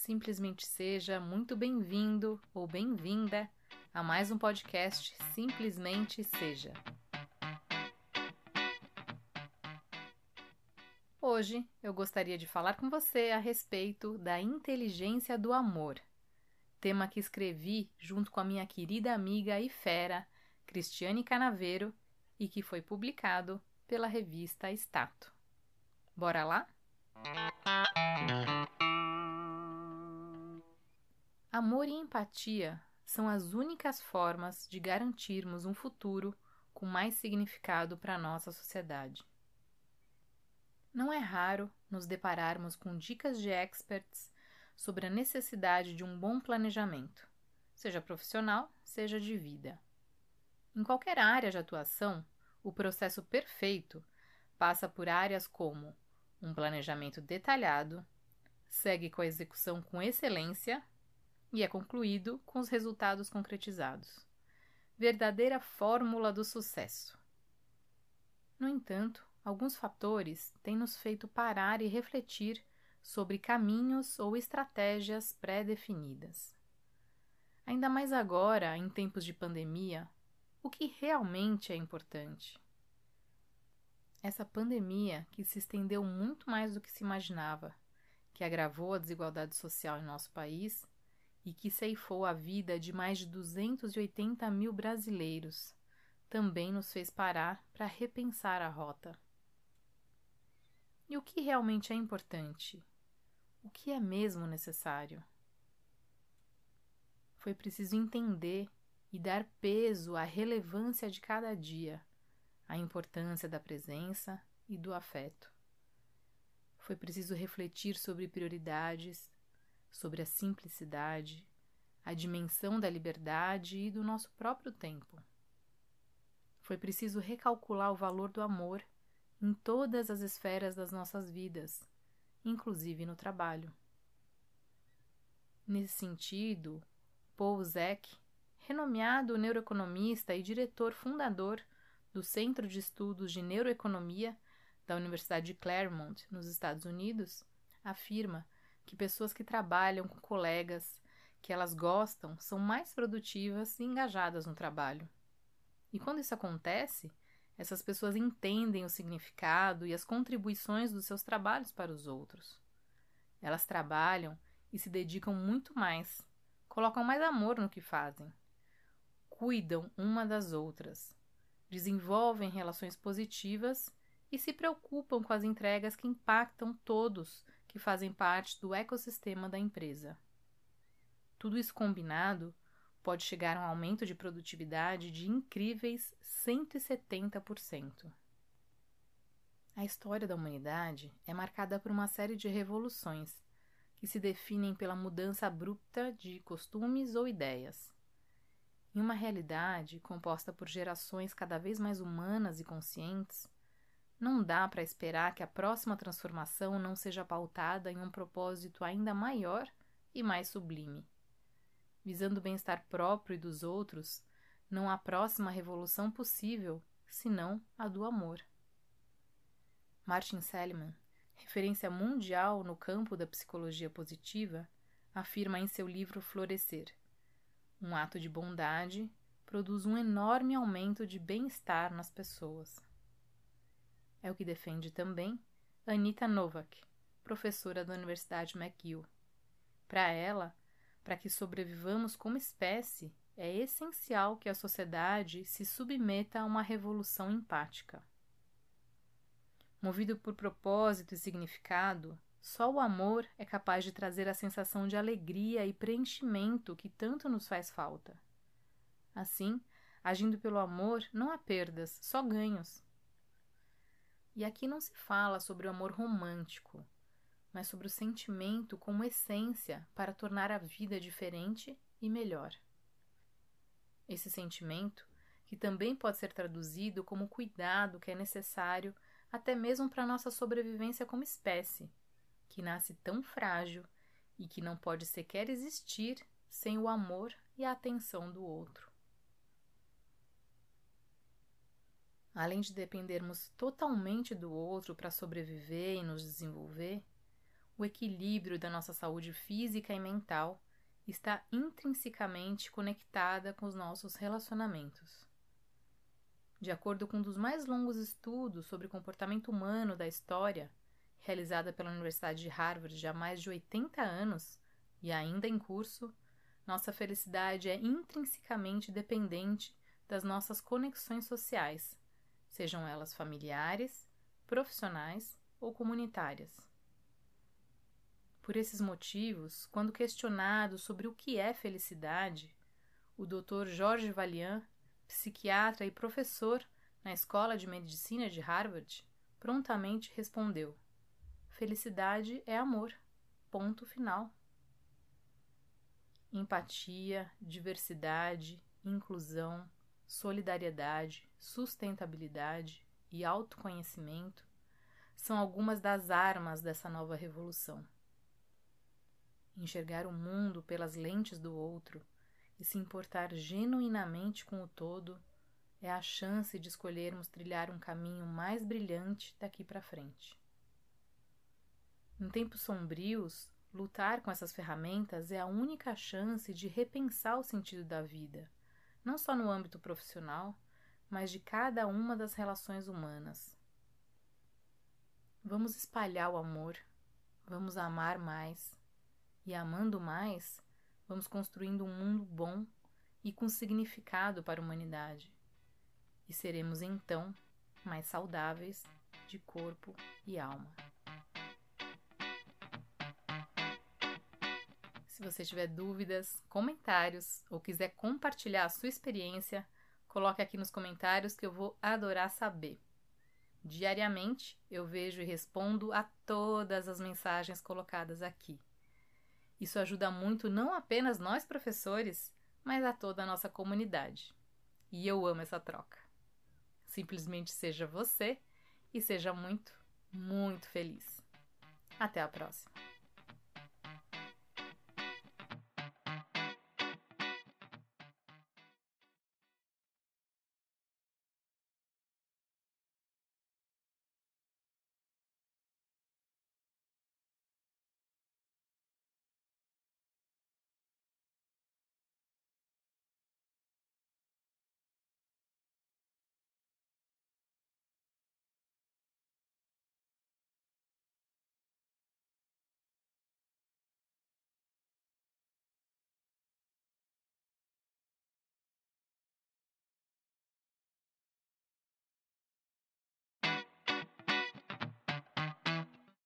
simplesmente seja muito bem-vindo ou bem-vinda a mais um podcast Simplesmente Seja. Hoje eu gostaria de falar com você a respeito da inteligência do amor, tema que escrevi junto com a minha querida amiga e fera, Cristiane Canaveiro, e que foi publicado pela revista Stato. Bora lá? Amor e empatia são as únicas formas de garantirmos um futuro com mais significado para a nossa sociedade. Não é raro nos depararmos com dicas de experts sobre a necessidade de um bom planejamento, seja profissional, seja de vida. Em qualquer área de atuação, o processo perfeito passa por áreas como um planejamento detalhado, segue com a execução com excelência e é concluído com os resultados concretizados. Verdadeira fórmula do sucesso. No entanto, alguns fatores têm nos feito parar e refletir sobre caminhos ou estratégias pré-definidas. Ainda mais agora, em tempos de pandemia, o que realmente é importante? Essa pandemia, que se estendeu muito mais do que se imaginava, que agravou a desigualdade social em nosso país e que ceifou a vida de mais de 280 mil brasileiros, também nos fez parar para repensar a rota. E o que realmente é importante? O que é mesmo necessário? Foi preciso entender e dar peso à relevância de cada dia, à importância da presença e do afeto. Foi preciso refletir sobre prioridades, sobre a simplicidade, a dimensão da liberdade e do nosso próprio tempo. Foi preciso recalcular o valor do amor em todas as esferas das nossas vidas, inclusive no trabalho. Nesse sentido, Paul Zek, renomeado neuroeconomista e diretor fundador do Centro de Estudos de Neuroeconomia da Universidade de Claremont, nos Estados Unidos, afirma que pessoas que trabalham com colegas que elas gostam são mais produtivas e engajadas no trabalho. E quando isso acontece, essas pessoas entendem o significado e as contribuições dos seus trabalhos para os outros. Elas trabalham e se dedicam muito mais, colocam mais amor no que fazem, cuidam uma das outras, desenvolvem relações positivas e se preocupam com as entregas que impactam todos que fazem parte do ecossistema da empresa. Tudo isso combinado pode chegar a um aumento de produtividade de incríveis 170%. A história da humanidade é marcada por uma série de revoluções que se definem pela mudança abrupta de costumes ou ideias. Em uma realidade composta por gerações cada vez mais humanas e conscientes, não dá para esperar que a próxima transformação não seja pautada em um propósito ainda maior e mais sublime. Visando o bem-estar próprio e dos outros, não há próxima revolução possível senão a do amor. Martin Seligman, referência mundial no campo da psicologia positiva, afirma em seu livro Florescer: um ato de bondade produz um enorme aumento de bem-estar nas pessoas. É o que defende também Anita Novak, professora da Universidade McGill. Para ela, para que sobrevivamos como espécie, é essencial que a sociedade se submeta a uma revolução empática. Movido por propósito e significado, só o amor é capaz de trazer a sensação de alegria e preenchimento que tanto nos faz falta. Assim, agindo pelo amor, não há perdas, só ganhos. E aqui não se fala sobre o amor romântico, mas sobre o sentimento como essência para tornar a vida diferente e melhor. Esse sentimento, que também pode ser traduzido como cuidado que é necessário até mesmo para nossa sobrevivência como espécie, que nasce tão frágil e que não pode sequer existir sem o amor e a atenção do outro. Além de dependermos totalmente do outro para sobreviver e nos desenvolver, O equilíbrio da nossa saúde física e mental está intrinsecamente conectada com os nossos relacionamentos. De acordo com um dos mais longos estudos sobre comportamento humano da história, realizada pela Universidade de Harvard há mais de 80 anos e ainda em curso, nossa felicidade é intrinsecamente dependente das nossas conexões sociais, sejam elas familiares, profissionais ou comunitárias. Por esses motivos, quando questionado sobre o que é felicidade, o Dr. Jorge Valian, psiquiatra e professor na Escola de Medicina de Harvard, prontamente respondeu: Felicidade é amor. Ponto final. Empatia, diversidade, inclusão, solidariedade, sustentabilidade e autoconhecimento são algumas das armas dessa nova revolução. Enxergar o mundo pelas lentes do outro e se importar genuinamente com o todo é a chance de escolhermos trilhar um caminho mais brilhante daqui para frente. Em tempos sombrios, lutar com essas ferramentas é a única chance de repensar o sentido da vida, não só no âmbito profissional, mas de cada uma das relações humanas. Vamos espalhar o amor, vamos amar mais, e amando mais, vamos construindo um mundo bom e com significado para a humanidade. E seremos então mais saudáveis de corpo e alma. Se você tiver dúvidas, comentários ou quiser compartilhar a sua experiência, coloque aqui nos comentários que eu vou adorar saber. Diariamente eu vejo e respondo a todas as mensagens colocadas aqui. Isso ajuda muito não apenas nós professores, mas a toda a nossa comunidade. E eu amo essa troca. Simplesmente seja você e seja muito, muito feliz. Até a próxima!